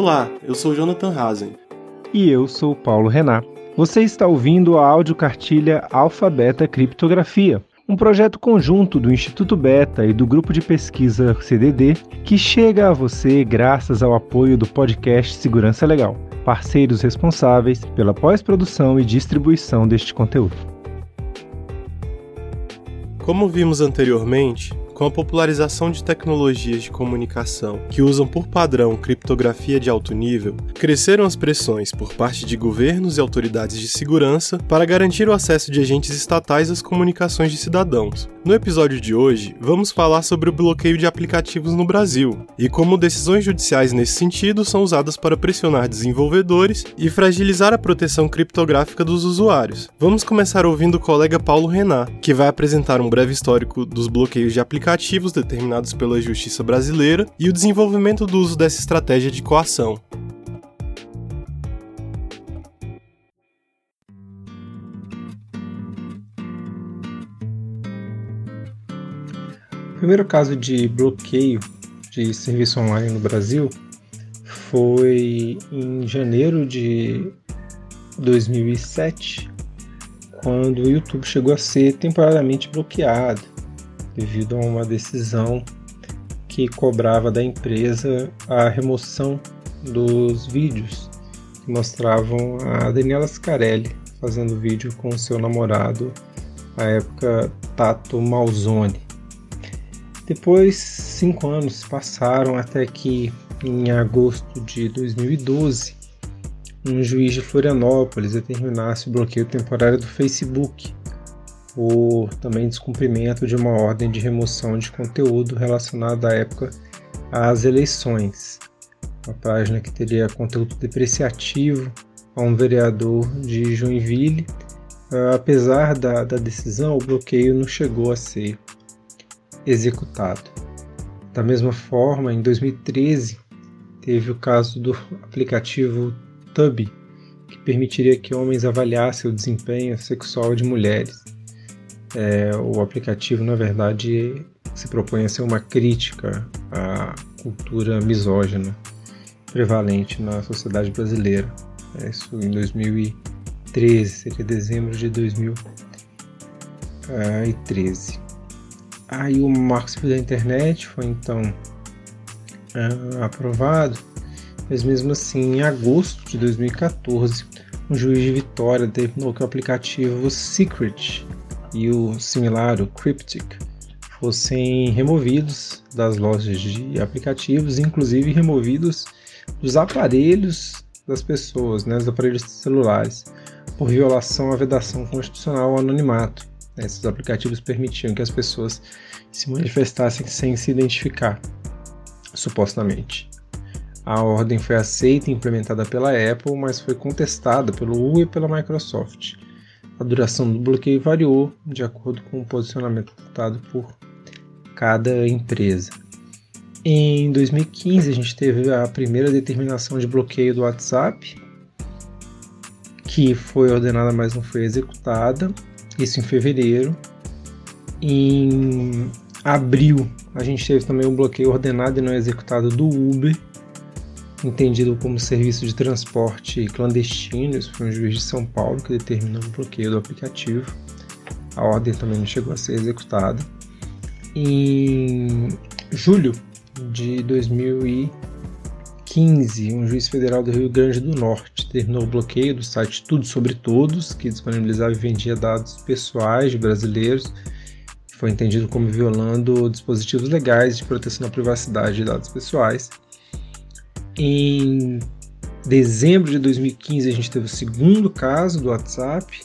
Olá, eu sou Jonathan Hazen. E eu sou Paulo Renan. Você está ouvindo a audiocartilha Alfabeta Criptografia, um projeto conjunto do Instituto Beta e do grupo de pesquisa CDD que chega a você graças ao apoio do podcast Segurança Legal, parceiros responsáveis pela pós-produção e distribuição deste conteúdo. Como vimos anteriormente, com a popularização de tecnologias de comunicação que usam por padrão criptografia de alto nível, cresceram as pressões por parte de governos e autoridades de segurança para garantir o acesso de agentes estatais às comunicações de cidadãos. No episódio de hoje, vamos falar sobre o bloqueio de aplicativos no Brasil e como decisões judiciais nesse sentido são usadas para pressionar desenvolvedores e fragilizar a proteção criptográfica dos usuários. Vamos começar ouvindo o colega Paulo Renat, que vai apresentar um breve histórico dos bloqueios de aplicativos aplicativos determinados pela justiça brasileira e o desenvolvimento do uso dessa estratégia de coação. O primeiro caso de bloqueio de serviço online no Brasil foi em janeiro de 2007, quando o YouTube chegou a ser temporariamente bloqueado devido a uma decisão que cobrava da empresa a remoção dos vídeos que mostravam a Daniela Scarelli fazendo vídeo com seu namorado, à época Tato Malzone. Depois, cinco anos passaram até que, em agosto de 2012, um juiz de Florianópolis determinasse o bloqueio temporário do Facebook por também descumprimento de uma ordem de remoção de conteúdo relacionado à época às eleições. Uma página que teria conteúdo depreciativo a um vereador de Joinville. Ah, apesar da, da decisão, o bloqueio não chegou a ser executado. Da mesma forma, em 2013, teve o caso do aplicativo Tub, que permitiria que homens avaliassem o desempenho sexual de mulheres. É, o aplicativo, na verdade, se propõe a ser uma crítica à cultura misógina prevalente na sociedade brasileira. É, isso em 2013, seria dezembro de 2013. Aí o Marco Civil da Internet foi então é, aprovado, mas mesmo assim, em agosto de 2014, um juiz de Vitória determinou que o aplicativo Secret e o similar, o Cryptic, fossem removidos das lojas de aplicativos, inclusive removidos dos aparelhos das pessoas, né, dos aparelhos celulares, por violação à vedação constitucional ao anonimato. Esses aplicativos permitiam que as pessoas se manifestassem sem se identificar, supostamente. A ordem foi aceita e implementada pela Apple, mas foi contestada pelo Google e pela Microsoft. A duração do bloqueio variou de acordo com o posicionamento adotado por cada empresa. Em 2015, a gente teve a primeira determinação de bloqueio do WhatsApp, que foi ordenada, mas não foi executada. Isso em fevereiro. Em abril, a gente teve também um bloqueio ordenado e não executado do Uber entendido como serviço de transporte clandestino. Isso foi um juiz de São Paulo que determinou o bloqueio do aplicativo. A ordem também não chegou a ser executada. Em julho de 2015, um juiz federal do Rio Grande do Norte determinou o bloqueio do site Tudo Sobre Todos, que disponibilizava e vendia dados pessoais de brasileiros. Foi entendido como violando dispositivos legais de proteção da privacidade de dados pessoais. Em dezembro de 2015 a gente teve o segundo caso do WhatsApp,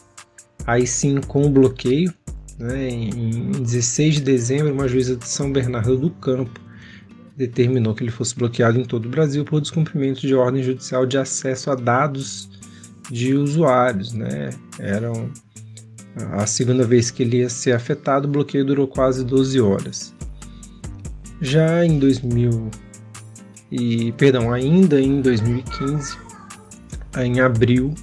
aí sim com o bloqueio. Né? Em 16 de dezembro, uma juíza de São Bernardo do Campo determinou que ele fosse bloqueado em todo o Brasil por descumprimento de ordem judicial de acesso a dados de usuários. Né? A segunda vez que ele ia ser afetado, o bloqueio durou quase 12 horas. Já em 2000 e, perdão, ainda em 2015, em abril,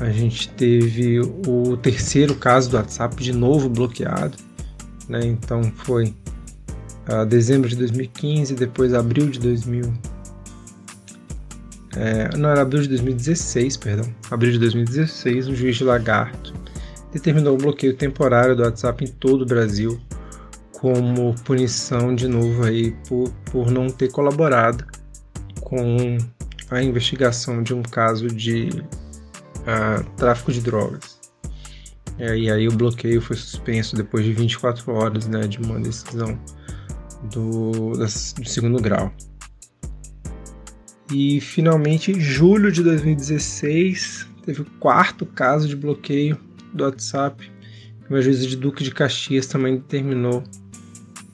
a gente teve o terceiro caso do WhatsApp de novo bloqueado. Né? Então foi uh, dezembro de 2015, depois abril de 2016 é, não era abril de 2016, perdão, abril de 2016, um juiz de Lagarto determinou o bloqueio temporário do WhatsApp em todo o Brasil como punição de novo aí por, por não ter colaborado com a investigação de um caso de uh, tráfico de drogas. É, e aí o bloqueio foi suspenso depois de 24 horas né, de uma decisão do, do segundo grau. E finalmente, em julho de 2016, teve o quarto caso de bloqueio do WhatsApp. O juiz de Duque de Caxias também determinou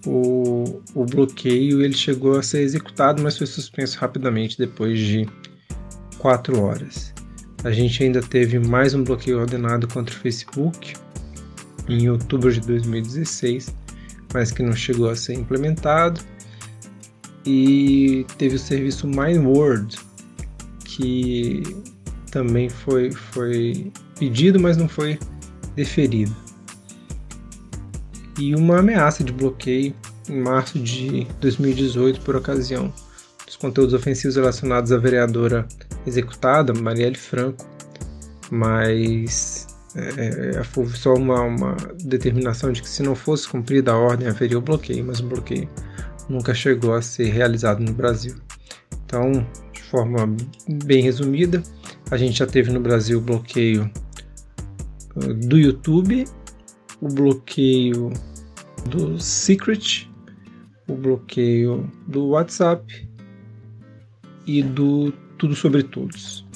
o, o bloqueio. Ele chegou a ser executado, mas foi suspenso rapidamente depois de quatro horas. A gente ainda teve mais um bloqueio ordenado contra o Facebook em outubro de 2016, mas que não chegou a ser implementado e teve o serviço MindWorld, que também foi, foi pedido, mas não foi deferido. E uma ameaça de bloqueio em março de 2018 por ocasião dos conteúdos ofensivos relacionados à vereadora executada, Marielle Franco, mas é, foi só uma, uma determinação de que se não fosse cumprida a ordem haveria o bloqueio, mas o bloqueio nunca chegou a ser realizado no Brasil. Então, de forma bem resumida, a gente já teve no Brasil bloqueio do YouTube, o bloqueio do Secret, o bloqueio do WhatsApp e do Tudo sobre Todos.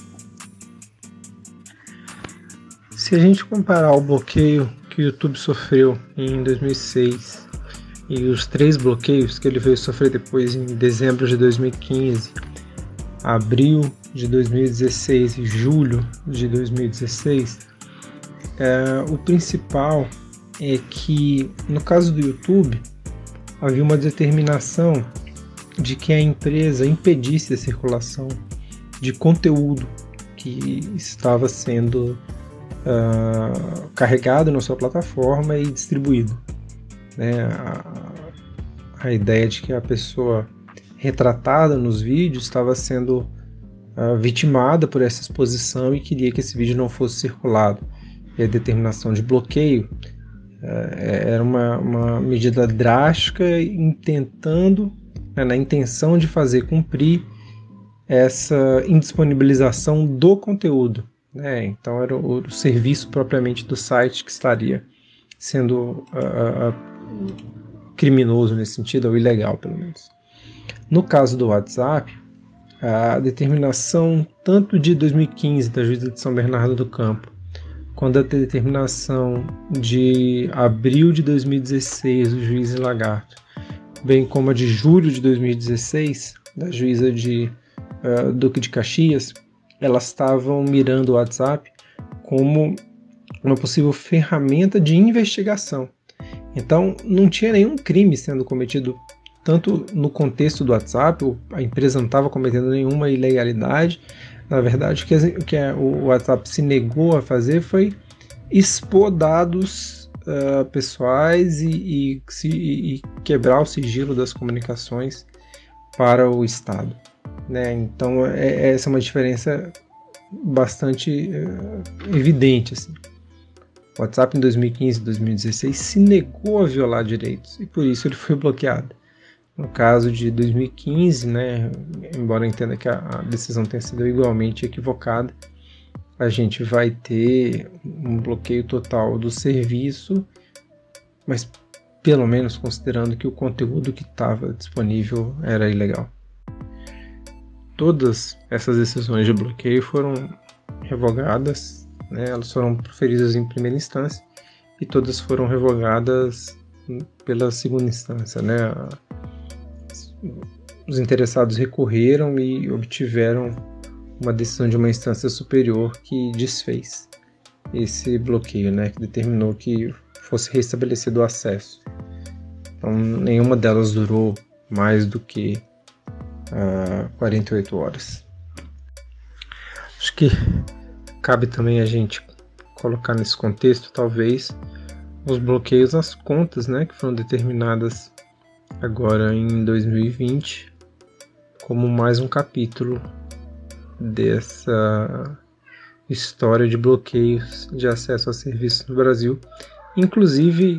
Se a gente comparar o bloqueio que o YouTube sofreu em 2006 e os três bloqueios que ele veio sofrer depois em dezembro de 2015, abril de 2016 e julho de 2016, é, o principal é que no caso do YouTube havia uma determinação de que a empresa impedisse a circulação de conteúdo que estava sendo uh, carregado na sua plataforma e distribuído né, a, a ideia de que a pessoa retratada nos vídeos estava sendo uh, vitimada por essa exposição e queria que esse vídeo não fosse circulado. E a determinação de bloqueio era uma, uma, medida drástica intentando, né, na intenção de fazer cumprir essa indisponibilização do conteúdo. Né? Então era o, o, serviço propriamente do site que estaria sendo uh, criminoso nesse sentido, ou ilegal pelo menos. No caso do WhatsApp, a determinação tanto de 2015 da juíza de São Bernardo do Campo, quanto a determinação de abril de 2016 do juiz Lagarto, bem como a de julho de 2016 da juíza de uh, Duque de Caxias, elas estavam mirando o WhatsApp como uma possível ferramenta de investigação então, não tinha nenhum crime sendo cometido, tanto no contexto do WhatsApp, a empresa não estava cometendo nenhuma ilegalidade. Na verdade, o que, que o WhatsApp se negou a fazer foi expor dados uh, pessoais e, e, se, e, quebrar o sigilo das comunicações para o Estado. Né? Então, é, essa é uma diferença bastante uh, evidente. Assim. O WhatsApp em 2015 e 2016 se negou a violar direitos e por isso ele foi bloqueado. No caso de 2015, né, embora entenda que a, decisão tenha sido igualmente equivocada, a gente vai ter um bloqueio total do serviço, mas pelo menos considerando que o conteúdo que estava disponível era ilegal. Todas essas decisões de bloqueio foram revogadas né? Elas foram proferidas em primeira instância e todas foram revogadas pela segunda instância, né? Os interessados recorreram e obtiveram uma decisão de uma instância superior que desfez esse bloqueio, né? Que determinou que fosse restabelecido o acesso. Então, nenhuma delas durou mais do que uh, ah, 48 horas. Acho que Cabe também a gente colocar nesse contexto, talvez, os bloqueios às contas, né, que foram determinadas agora em 2020, como mais um capítulo dessa história de bloqueios de acesso a serviços no Brasil, inclusive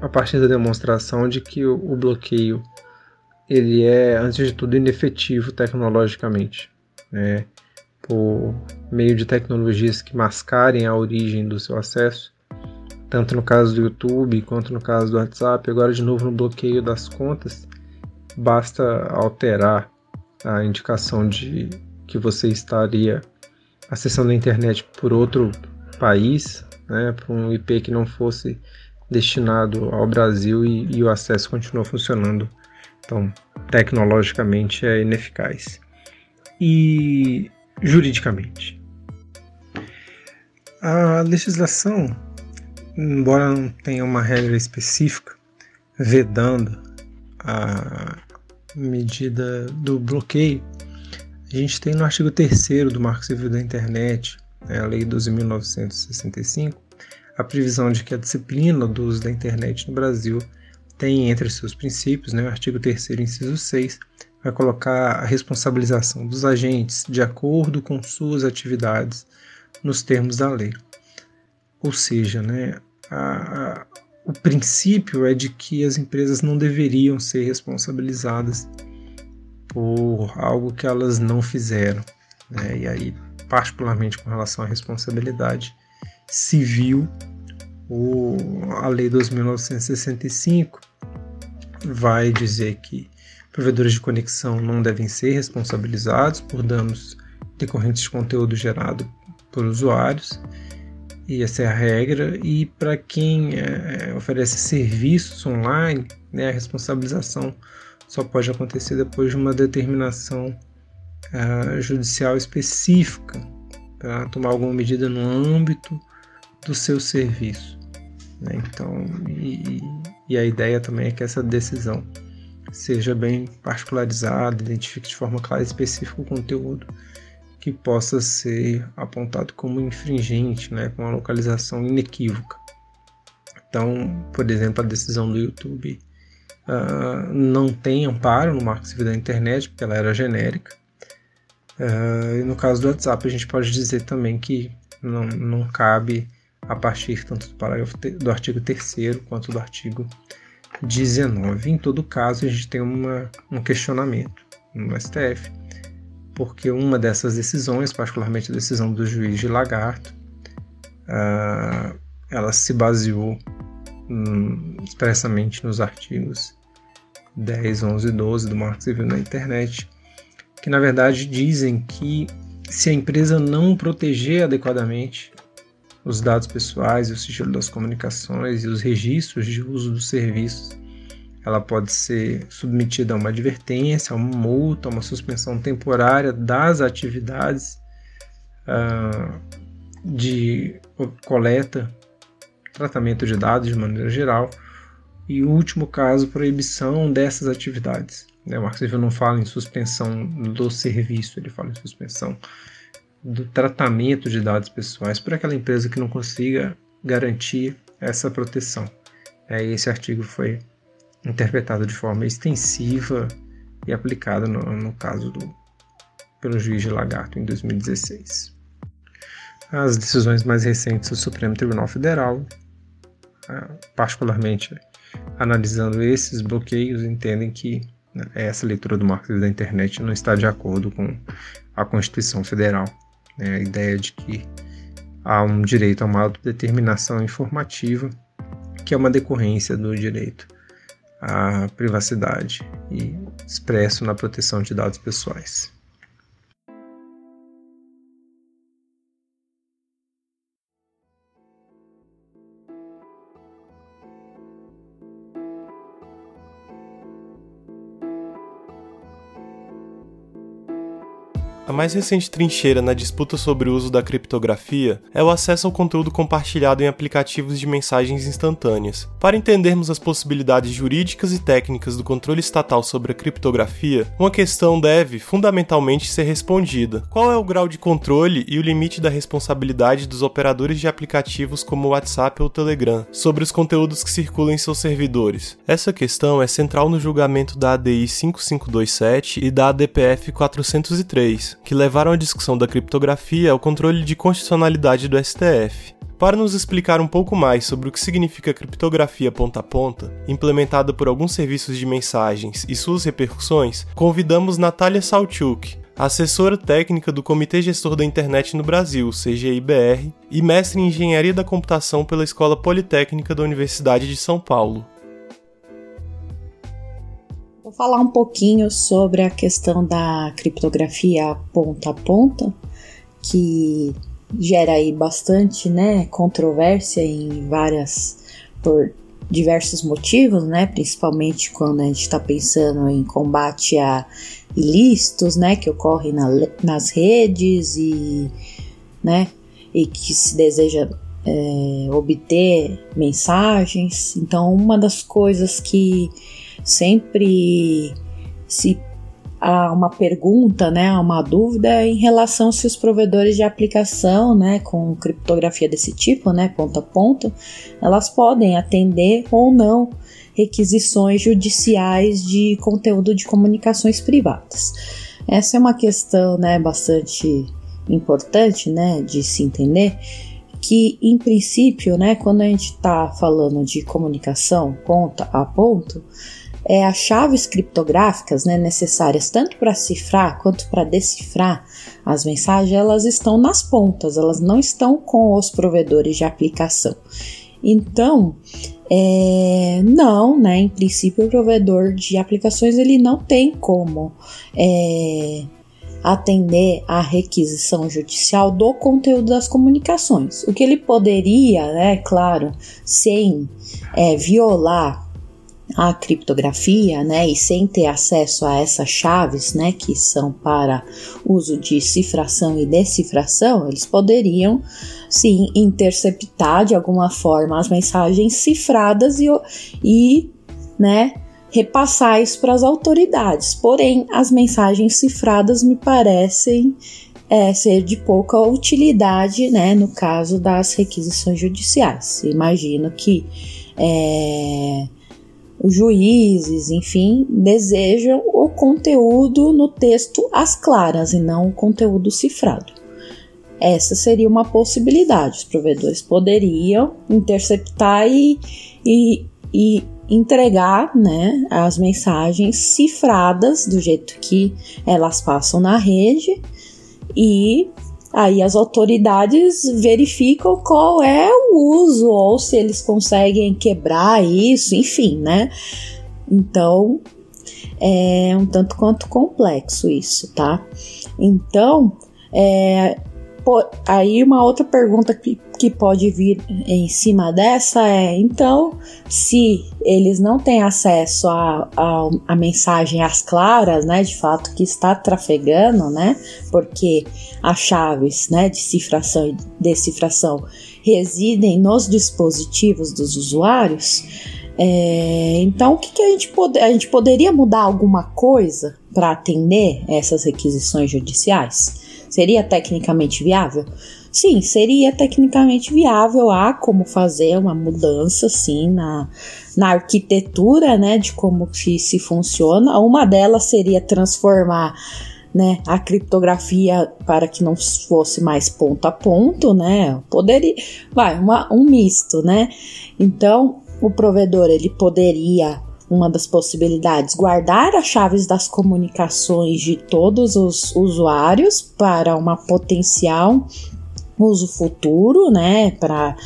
a partir da demonstração de que o bloqueio ele é, antes de tudo, inefetivo tecnologicamente, né? por meio de tecnologias que mascarem a origem do seu acesso, tanto no caso do YouTube quanto no caso do WhatsApp. Agora, de novo, no bloqueio das contas, basta alterar a indicação de que você estaria acessando a internet por outro país, né, por um IP que não fosse destinado ao Brasil e, e o acesso continua funcionando. Então, tecnologicamente é ineficaz. E juridicamente. A legislação, embora não tenha uma regra específica vedando a medida do bloqueio, a gente tem no artigo 3 do Marco Civil da Internet, né, a Lei 12.965, a previsão de que a disciplina do uso da internet no Brasil tem entre seus princípios, né, o artigo 3 inciso 6, vai colocar a responsabilização dos agentes de acordo com suas atividades nos termos da lei. Ou seja, né, a, a, o princípio é de que as empresas não deveriam ser responsabilizadas por algo que elas não fizeram. Né? E aí, particularmente com relação à responsabilidade civil, o, a Lei 2.965 vai dizer que provedores de conexão não devem ser responsabilizados por danos decorrentes de conteúdo gerado por usuários, e essa é a regra. E para quem é, oferece serviços online, né, a responsabilização só pode acontecer depois de uma determinação uh, judicial específica para tomar alguma medida no âmbito do seu serviço. Né? Então, e, e, a ideia também é que essa decisão seja bem particularizada, identifique de forma clara e específica o conteúdo que possa ser apontado como infringente, né? com uma localização inequívoca. Então, por exemplo, a decisão do YouTube uh, não tem amparo no Marco Civil da Internet, porque ela era genérica. Uh, e no caso do WhatsApp, a gente pode dizer também que não, não cabe a partir tanto do parágrafo do artigo 3 quanto do artigo 19. Em todo caso, a gente tem uma, um questionamento no STF, porque uma dessas decisões, particularmente a decisão do juiz de Lagarto, uh, ela se baseou um, expressamente nos artigos 10, 11 e 12 do Marco Civil na Internet, que na verdade dizem que se a empresa não proteger adequadamente os dados pessoais, o sigilo das comunicações e os registros de uso dos serviços. Ela pode ser submetida a uma advertência, a uma multa, a uma suspensão temporária das atividades uh, de coleta, tratamento de dados de maneira geral. E o último caso, proibição dessas atividades. Né? O Marco Civil não fala em suspensão do serviço, ele fala em suspensão do tratamento de dados pessoais por aquela empresa que não consiga garantir essa proteção. É, esse artigo foi interpretado de forma extensiva e aplicado no, no caso do pelo juiz de Lagarto em 2016. As decisões mais recentes do Supremo Tribunal Federal, ah, particularmente analisando esses bloqueios, entendem que né, essa leitura do marco da internet não está de acordo com a Constituição Federal né, a ideia de que há um direito a uma autodeterminação informativa, que é uma decorrência do direito à privacidade e expresso na proteção de dados pessoais. Mais recente trincheira na disputa sobre o uso da criptografia é o acesso ao conteúdo compartilhado em aplicativos de mensagens instantâneas. Para entendermos as possibilidades jurídicas e técnicas do controle estatal sobre a criptografia, uma questão deve, fundamentalmente, ser respondida: qual é o grau de controle e o limite da responsabilidade dos operadores de aplicativos como WhatsApp ou Telegram sobre os conteúdos que circulam em seus servidores? Essa questão é central no julgamento da ADI 5527 e da ADPF 403 que levaram a discussão da criptografia ao controle de constitucionalidade do STF. Para nos explicar um pouco mais sobre o que significa criptografia ponta a ponta, implementada por alguns serviços de mensagens e suas repercussões, convidamos Natália Salchuk, assessora técnica do Comitê Gestor da Internet no Brasil, CGIBR, e mestre em Engenharia da Computação pela Escola Politécnica da Universidade de São Paulo. Falar um pouquinho sobre a questão da criptografia ponta a ponta, que gera aí bastante, né, controvérsia em várias por diversos motivos, né, principalmente quando a gente está pensando em combate a ilícitos, né, que ocorrem na, nas redes e, né, e que se deseja é, obter mensagens. Então, uma das coisas que sempre se a uma pergunta, né, uma dúvida em relação se os provedores de aplicação, né, com criptografia desse tipo, né, ponto a ponto, elas podem atender ou não requisições judiciais de conteúdo de comunicações privadas. Essa é uma questão, né, bastante importante, né, de se entender que, em princípio, né, quando a gente está falando de comunicação ponta a ponto, é, as chaves criptográficas né, necessárias tanto para cifrar quanto para decifrar as mensagens, elas estão nas pontas, elas não estão com os provedores de aplicação. Então, é, não, né? Em princípio, o provedor de aplicações ele não tem como é, atender à requisição judicial do conteúdo das comunicações. O que ele poderia, né? Claro, sem é, violar a criptografia, né, e sem ter acesso a essas chaves, né, que são para uso de cifração e decifração, eles poderiam sim interceptar de alguma forma as mensagens cifradas e, e né, repassar isso para as autoridades. Porém, as mensagens cifradas me parecem é, ser de pouca utilidade, né, no caso das requisições judiciais. Imagino que é, os juízes, enfim, desejam o conteúdo no texto às claras e não o conteúdo cifrado. Essa seria uma possibilidade. Os provedores poderiam interceptar e, e, e entregar né, as mensagens cifradas do jeito que elas passam na rede e Aí as autoridades verificam qual é o uso ou se eles conseguem quebrar isso, enfim, né? Então é um tanto quanto complexo isso, tá? Então, é, aí uma outra pergunta que, que pode vir em cima dessa é: então, se eles não têm acesso a, mensagem às claras, né, de fato que está trafegando, né, porque as chaves, né, de cifração e decifração residem nos dispositivos dos usuários, é, então o que, que a gente pode, a gente poderia mudar alguma coisa para atender essas requisições judiciais? Seria tecnicamente viável? Sim, seria tecnicamente viável. Há como fazer uma mudança, sim, na, na arquitetura, né, de como que se funciona. Uma delas seria transformar né, a criptografia para que não fosse mais ponto a ponto, né? Poderia, vai, uma, um misto, né? Então, o provedor ele poderia uma das possibilidades, guardar as chaves das comunicações de todos os usuários para uma potencial uso futuro, né? Para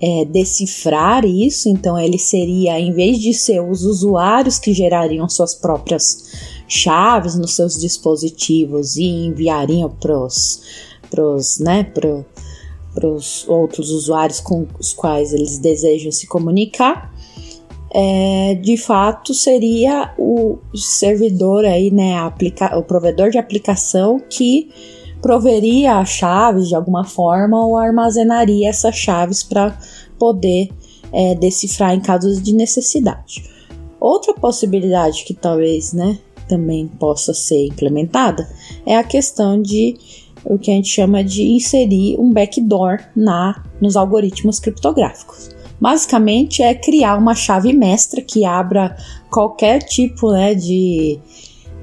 é, decifrar isso, então ele seria, em vez de ser os usuários que gerariam suas próprias chaves nos seus dispositivos e enviariam para os né, outros usuários com os quais eles desejam se comunicar, é, de fato seria o servidor aí, né, aplica o provedor de aplicação que proveria as chaves de alguma forma ou armazenaria essas chaves para poder é, decifrar em casos de necessidade. Outra possibilidade que talvez, né, também possa ser implementada é a questão de o que a gente chama de inserir um backdoor na nos algoritmos criptográficos. Basicamente é criar uma chave mestra que abra qualquer tipo né, de,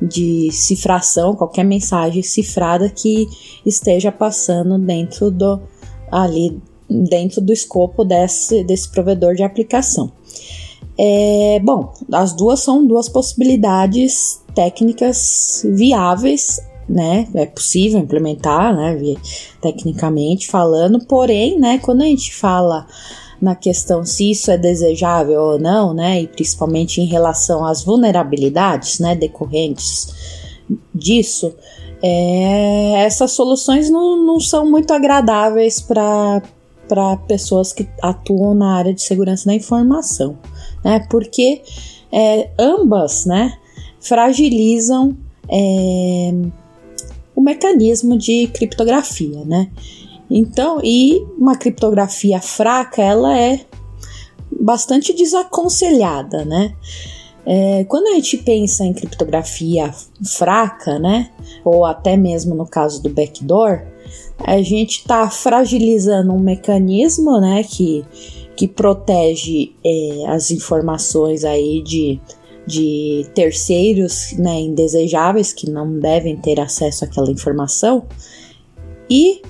de cifração, qualquer mensagem cifrada que esteja passando dentro do ali dentro do escopo desse, desse provedor de aplicação. É, bom, as duas são duas possibilidades técnicas viáveis, né? É possível implementar, né? Tecnicamente falando, porém, né? Quando a gente fala na questão se isso é desejável ou não, né? E principalmente em relação às vulnerabilidades, né? Decorrentes disso, é, essas soluções não, não são muito agradáveis para para pessoas que atuam na área de segurança da informação, né? Porque é, ambas, né, fragilizam é, o mecanismo de criptografia, né? Então, e uma criptografia fraca, ela é bastante desaconselhada, né? É, quando a gente pensa em criptografia fraca, né, ou até mesmo no caso do backdoor, a gente está fragilizando um mecanismo, né, que, que protege é, as informações aí de, de terceiros, né, indesejáveis que não devem ter acesso àquela informação e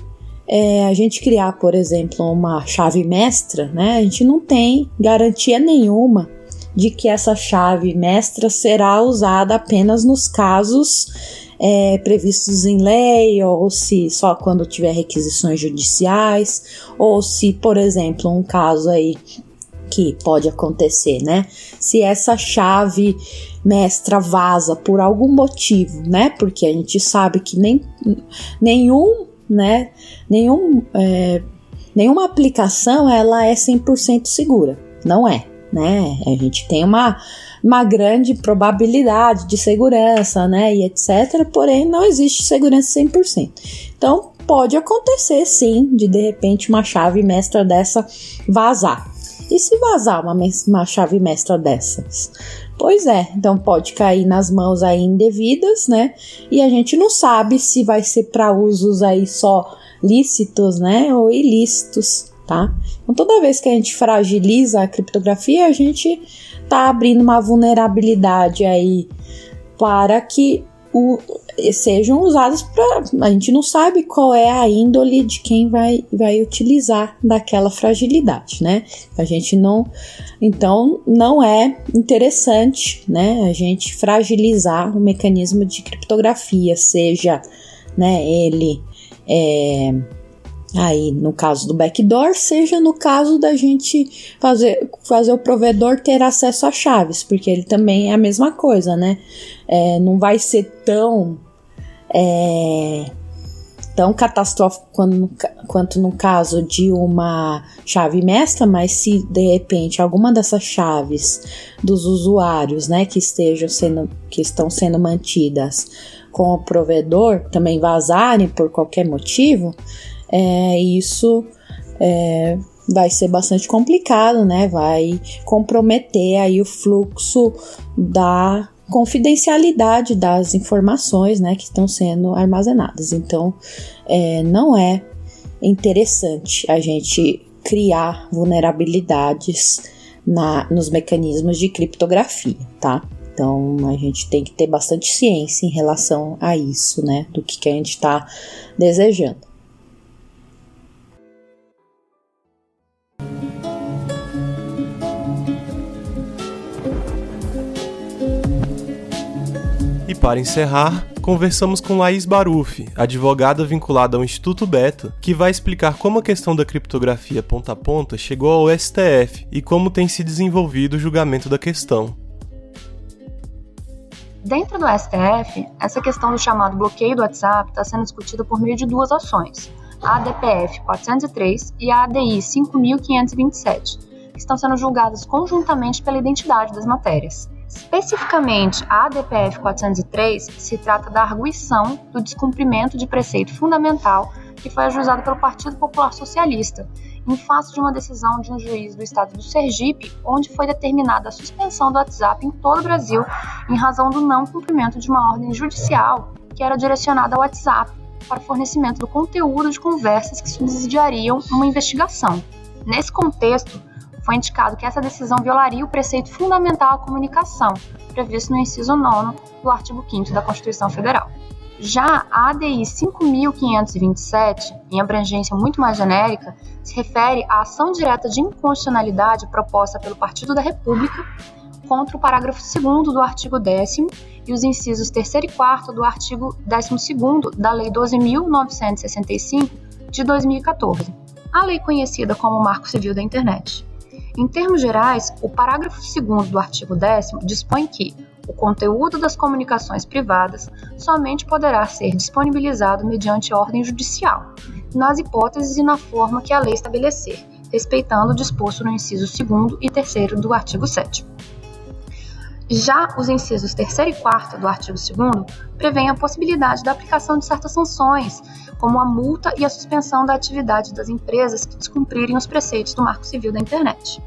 é, a gente criar, por exemplo, uma chave mestra, né, a gente não tem garantia nenhuma de que essa chave mestra será usada apenas nos casos é, previstos em lei, ou se só quando tiver requisições judiciais, ou se, por exemplo, um caso aí que pode acontecer, né? Se essa chave mestra vaza por algum motivo, né? Porque a gente sabe que nem nenhum né? Nenhum, é, nenhuma aplicação ela é 100% segura, não é, né? A gente tem uma, uma grande probabilidade de segurança, né? E etc. Porém, não existe segurança 100%. Então, pode acontecer sim de de repente uma chave mestra dessa vazar. E se vazar uma, uma chave mestra dessas? Pois é, então pode cair nas mãos aí indevidas, né? E a gente não sabe se vai ser para usos aí só lícitos, né, ou ilícitos, tá? Então toda vez que a gente fragiliza a criptografia, a gente tá abrindo uma vulnerabilidade aí para que o, sejam usadas para. A gente não sabe qual é a índole de quem vai, vai utilizar daquela fragilidade, né? A gente não. Então, não é interessante, né? A gente fragilizar o mecanismo de criptografia, seja né, ele. É, aí no caso do backdoor, seja no caso da gente fazer, fazer o provedor ter acesso às chaves, porque ele também é a mesma coisa, né? É, não vai ser tão é, tão catastrófico quando, quanto no caso de uma chave mestra, mas se de repente alguma dessas chaves dos usuários, né, que estejam sendo que estão sendo mantidas com o provedor também vazarem por qualquer motivo, é, isso é, vai ser bastante complicado, né? Vai comprometer aí o fluxo da confidencialidade das informações, né, que estão sendo armazenadas. Então, é, não é interessante a gente criar vulnerabilidades na, nos mecanismos de criptografia, tá? Então a gente tem que ter bastante ciência em relação a isso, né? Do que, que a gente está desejando. Para encerrar, conversamos com Laís Baruf, advogada vinculada ao Instituto Beta, que vai explicar como a questão da criptografia ponta a ponta chegou ao STF e como tem se desenvolvido o julgamento da questão. Dentro do STF, essa questão do chamado bloqueio do WhatsApp está sendo discutida por meio de duas ações, a ADPF 403 e a ADI 5527, que estão sendo julgadas conjuntamente pela identidade das matérias. Especificamente, a ADPF 403 se trata da arguição do descumprimento de preceito fundamental que foi ajuizado pelo Partido Popular Socialista, em face de uma decisão de um juiz do estado do Sergipe, onde foi determinada a suspensão do WhatsApp em todo o Brasil em razão do não cumprimento de uma ordem judicial que era direcionada ao WhatsApp para fornecimento do conteúdo de conversas que subsidiariam uma investigação. Nesse contexto, foi indicado que essa decisão violaria o preceito fundamental à comunicação, previsto no inciso 9 do artigo 5 da Constituição Federal. Já a ADI 5527, em abrangência muito mais genérica, se refere à ação direta de inconstitucionalidade proposta pelo Partido da República contra o parágrafo 2 do artigo 10 e os incisos 3 e 4 do artigo 12 da Lei 12.965 de 2014, a lei conhecida como Marco Civil da Internet. Em termos gerais, o parágrafo 2 do artigo 10 dispõe que o conteúdo das comunicações privadas somente poderá ser disponibilizado mediante ordem judicial, nas hipóteses e na forma que a lei estabelecer, respeitando o disposto no inciso 2 e 3 do artigo 7. Já os incisos 3 e 4 do artigo 2 prevêem a possibilidade da aplicação de certas sanções, como a multa e a suspensão da atividade das empresas que descumprirem os preceitos do Marco Civil da Internet.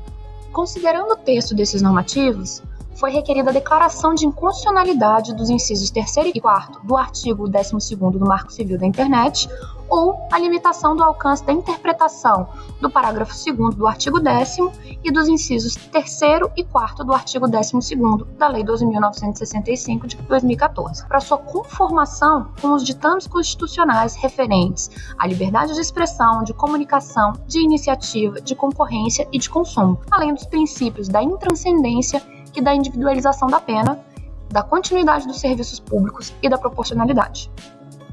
Considerando o texto desses normativos, foi requerida a declaração de inconstitucionalidade dos incisos 3 e 4 do artigo 12 do Marco Civil da Internet ou a limitação do alcance da interpretação do parágrafo 2 do artigo 10 e dos incisos 3 e 4 do artigo 12 da Lei 12.965 de 2014, para sua conformação com os ditames constitucionais referentes à liberdade de expressão, de comunicação, de iniciativa, de concorrência e de consumo, além dos princípios da intranscendência e da individualização da pena, da continuidade dos serviços públicos e da proporcionalidade.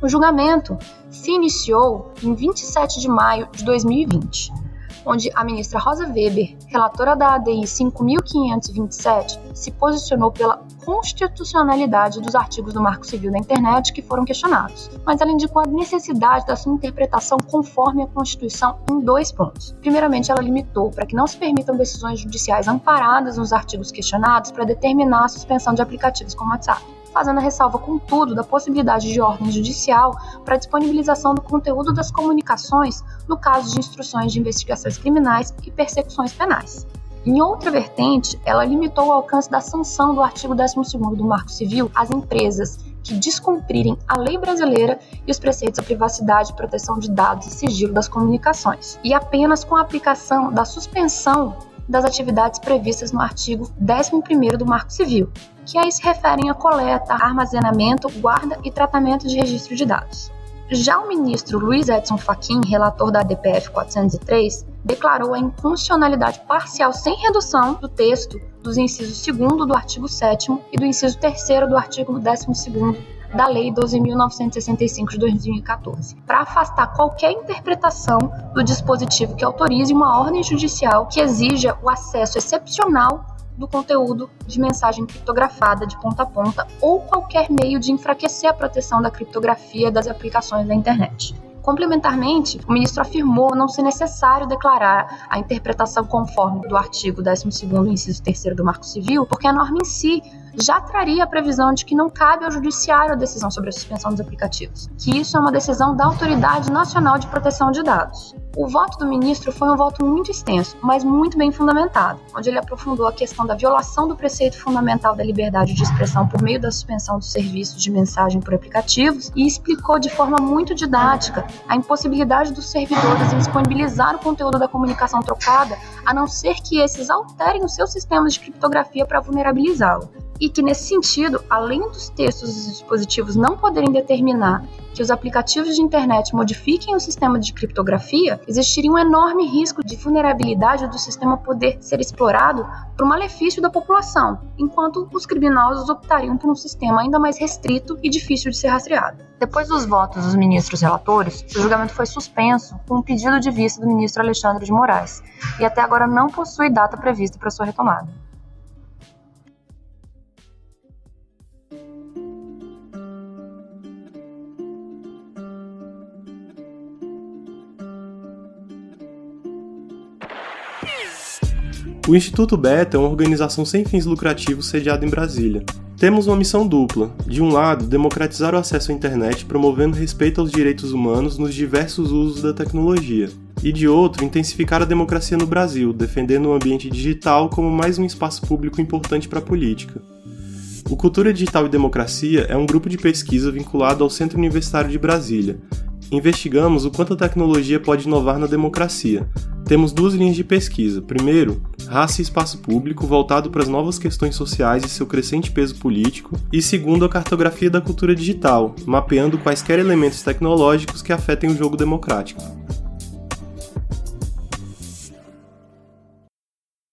O julgamento se iniciou em 27 de maio de 2020 onde a ministra Rosa Weber, relatora da ADI 5527, se posicionou pela constitucionalidade dos artigos do Marco Civil da Internet que foram questionados, mas ela indicou a necessidade da sua interpretação conforme a Constituição em dois pontos. Primeiramente, ela limitou para que não se permitam decisões judiciais amparadas nos artigos questionados para determinar a suspensão de aplicativos como WhatsApp fazendo a ressalva, contudo, da possibilidade de ordem judicial para disponibilização do conteúdo das comunicações no caso de instruções de investigações criminais e persecuções penais. Em outra vertente, ela limitou o alcance da sanção do artigo 12º do Marco Civil às empresas que descumprirem a lei brasileira e os preceitos da privacidade, proteção de dados e sigilo das comunicações, e apenas com a aplicação da suspensão das atividades previstas no artigo 11º do Marco Civil, que aí se referem a coleta, armazenamento, guarda e tratamento de registro de dados. Já o ministro Luiz Edson Fachin, relator da DPF 403, declarou a inconstitucionalidade parcial sem redução do texto dos incisos 2 do artigo 7 e do inciso 3 do artigo 12 da Lei 12.965 de 2014, para afastar qualquer interpretação do dispositivo que autorize uma ordem judicial que exija o acesso excepcional do conteúdo de mensagem criptografada de ponta a ponta ou qualquer meio de enfraquecer a proteção da criptografia das aplicações da internet. Complementarmente, o ministro afirmou não ser necessário declarar a interpretação conforme do artigo 12º, inciso 3 do Marco Civil, porque a norma em si já traria a previsão de que não cabe ao judiciário a decisão sobre a suspensão dos aplicativos, que isso é uma decisão da Autoridade Nacional de Proteção de Dados. O voto do ministro foi um voto muito extenso, mas muito bem fundamentado, onde ele aprofundou a questão da violação do preceito fundamental da liberdade de expressão por meio da suspensão dos serviços de mensagem por aplicativos e explicou de forma muito didática a impossibilidade dos servidores em disponibilizar o conteúdo da comunicação trocada, a não ser que esses alterem os seus sistemas de criptografia para vulnerabilizá-lo e que, nesse sentido, além dos textos dos dispositivos não poderem determinar que os aplicativos de internet modifiquem o sistema de criptografia, existiria um enorme risco de vulnerabilidade do sistema poder ser explorado para o malefício da população, enquanto os criminosos optariam por um sistema ainda mais restrito e difícil de ser rastreado. Depois dos votos dos ministros relatores, o julgamento foi suspenso com um pedido de vista do ministro Alexandre de Moraes, e até agora não possui data prevista para sua retomada. O Instituto Beta é uma organização sem fins lucrativos sediada em Brasília. Temos uma missão dupla: de um lado, democratizar o acesso à internet promovendo respeito aos direitos humanos nos diversos usos da tecnologia, e de outro, intensificar a democracia no Brasil, defendendo o ambiente digital como mais um espaço público importante para a política. O Cultura Digital e Democracia é um grupo de pesquisa vinculado ao Centro Universitário de Brasília. Investigamos o quanto a tecnologia pode inovar na democracia, temos duas linhas de pesquisa. Primeiro, raça e espaço público, voltado para as novas questões sociais e seu crescente peso político. E segundo, a cartografia da cultura digital, mapeando quaisquer elementos tecnológicos que afetem o jogo democrático.